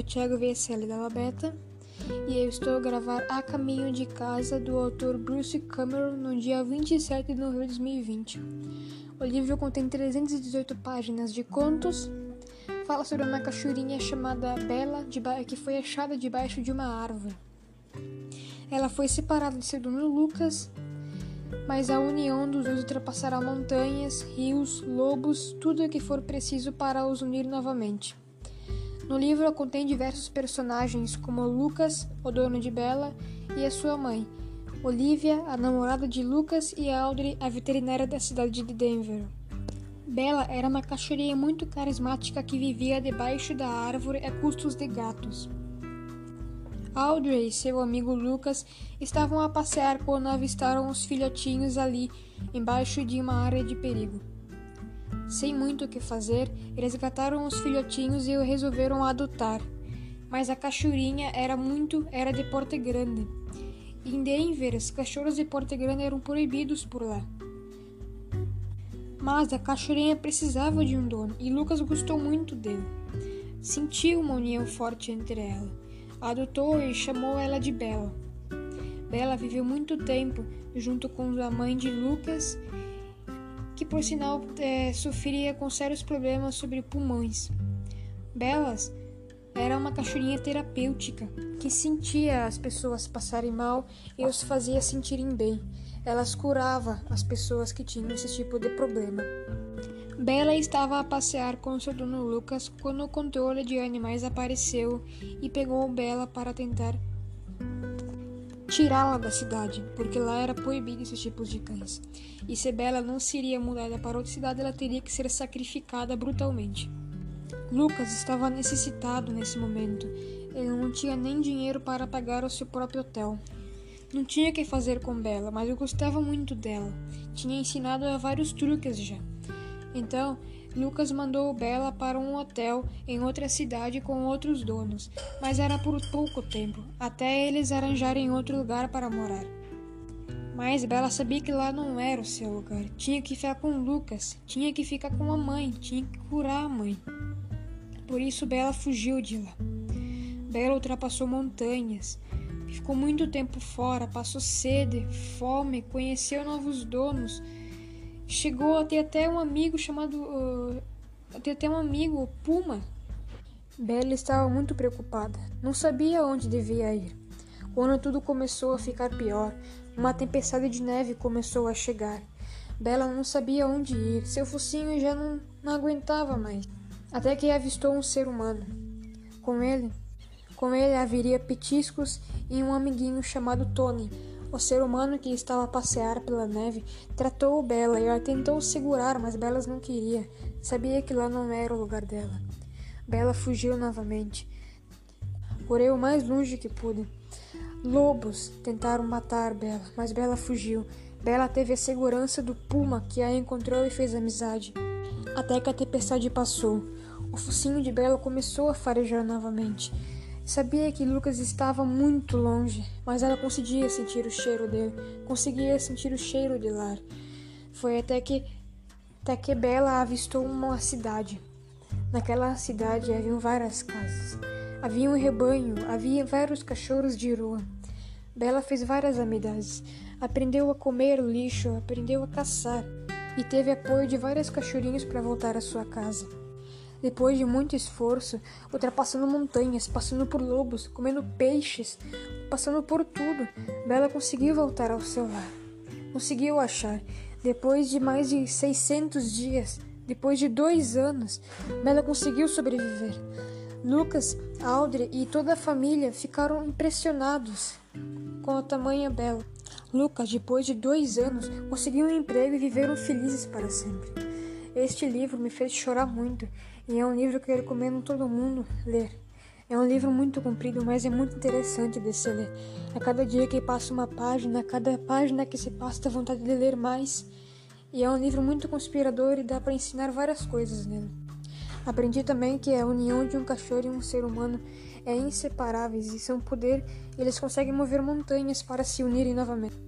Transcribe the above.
é Thiago VSL da Labeta e eu estou a gravar A Caminho de Casa do autor Bruce Cameron no dia 27 de novembro de 2020. O livro contém 318 páginas de contos, fala sobre uma cachoeirinha chamada Bela que foi achada debaixo de uma árvore. Ela foi separada de seu dono Lucas, mas a união dos dois ultrapassará montanhas, rios, lobos, tudo o que for preciso para os unir novamente. No livro contém diversos personagens, como Lucas, o dono de Bella, e a sua mãe, Olivia, a namorada de Lucas, e Audrey, a veterinária da cidade de Denver. Bella era uma cachorrinha muito carismática que vivia debaixo da árvore a custos de gatos. Audrey e seu amigo Lucas estavam a passear quando avistaram os filhotinhos ali, embaixo de uma área de perigo. Sem muito o que fazer, resgataram os filhotinhos e o resolveram adotar. Mas a cachorrinha era muito, era de porte grande. Em Denver, os cachorros de porte grande eram proibidos por lá. Mas a cachorrinha precisava de um dono e Lucas gostou muito dele. Sentiu uma união forte entre ela. Adotou e chamou ela de Bela. Bela viveu muito tempo junto com a mãe de Lucas que por sinal é, sofria com sérios problemas sobre pulmões. Belas era uma cachorrinha terapêutica que sentia as pessoas passarem mal e os fazia sentirem bem. Elas curava as pessoas que tinham esse tipo de problema. Bela estava a passear com seu dono Lucas quando o controle de animais apareceu e pegou Bela para tentar tirá-la da cidade, porque lá era proibido esses tipos de cães. E se Bela não seria mudada para outra cidade, ela teria que ser sacrificada brutalmente. Lucas estava necessitado nesse momento. Ele não tinha nem dinheiro para pagar o seu próprio hotel. Não tinha o que fazer com Bela, mas eu gostava muito dela. Tinha ensinado a vários truques já. Então, Lucas mandou Bela para um hotel em outra cidade com outros donos, mas era por pouco tempo, até eles arranjarem outro lugar para morar. Mas Bela sabia que lá não era o seu lugar. Tinha que ficar com Lucas, tinha que ficar com a mãe, tinha que curar a mãe. Por isso Bela fugiu de lá. Bela ultrapassou montanhas, ficou muito tempo fora, passou sede, fome, conheceu novos donos Chegou a ter até um amigo chamado. Uh, ter até um amigo, Puma. Bella estava muito preocupada. Não sabia onde devia ir. Quando tudo começou a ficar pior, uma tempestade de neve começou a chegar. Bella não sabia onde ir. Seu focinho já não, não aguentava mais. Até que avistou um ser humano. Com ele, com ele haveria petiscos e um amiguinho chamado Tony. O ser humano que estava a passear pela neve tratou Bela e a tentou segurar, mas Bela não queria. Sabia que lá não era o lugar dela. Bela fugiu novamente. Correu o mais longe que pude. Lobos tentaram matar Bela, mas Bela fugiu. Bela teve a segurança do puma que a encontrou e fez amizade. Até que a tempestade passou. O focinho de Bela começou a farejar novamente. Sabia que Lucas estava muito longe, mas ela conseguia sentir o cheiro dele, conseguia sentir o cheiro de lar. Foi até que até que Bela avistou uma cidade. Naquela cidade haviam várias casas. Havia um rebanho, havia vários cachorros de rua. Bela fez várias amizades, aprendeu a comer o lixo, aprendeu a caçar e teve apoio de vários cachorrinhos para voltar à sua casa. Depois de muito esforço, ultrapassando montanhas, passando por lobos, comendo peixes, passando por tudo, Bela conseguiu voltar ao seu lar. Conseguiu achar. Depois de mais de 600 dias, depois de dois anos, Bela conseguiu sobreviver. Lucas, Audrey e toda a família ficaram impressionados com a tamanha Bela. Lucas, depois de dois anos, conseguiu um emprego e viveram felizes para sempre. Este livro me fez chorar muito e é um livro que eu recomendo todo mundo ler. É um livro muito comprido, mas é muito interessante de se ler. A cada dia que passa uma página, a cada página que se passa, dá vontade de ler mais. E é um livro muito conspirador e dá para ensinar várias coisas nele. Aprendi também que a união de um cachorro e um ser humano é inseparáveis e são poder, eles conseguem mover montanhas para se unirem novamente.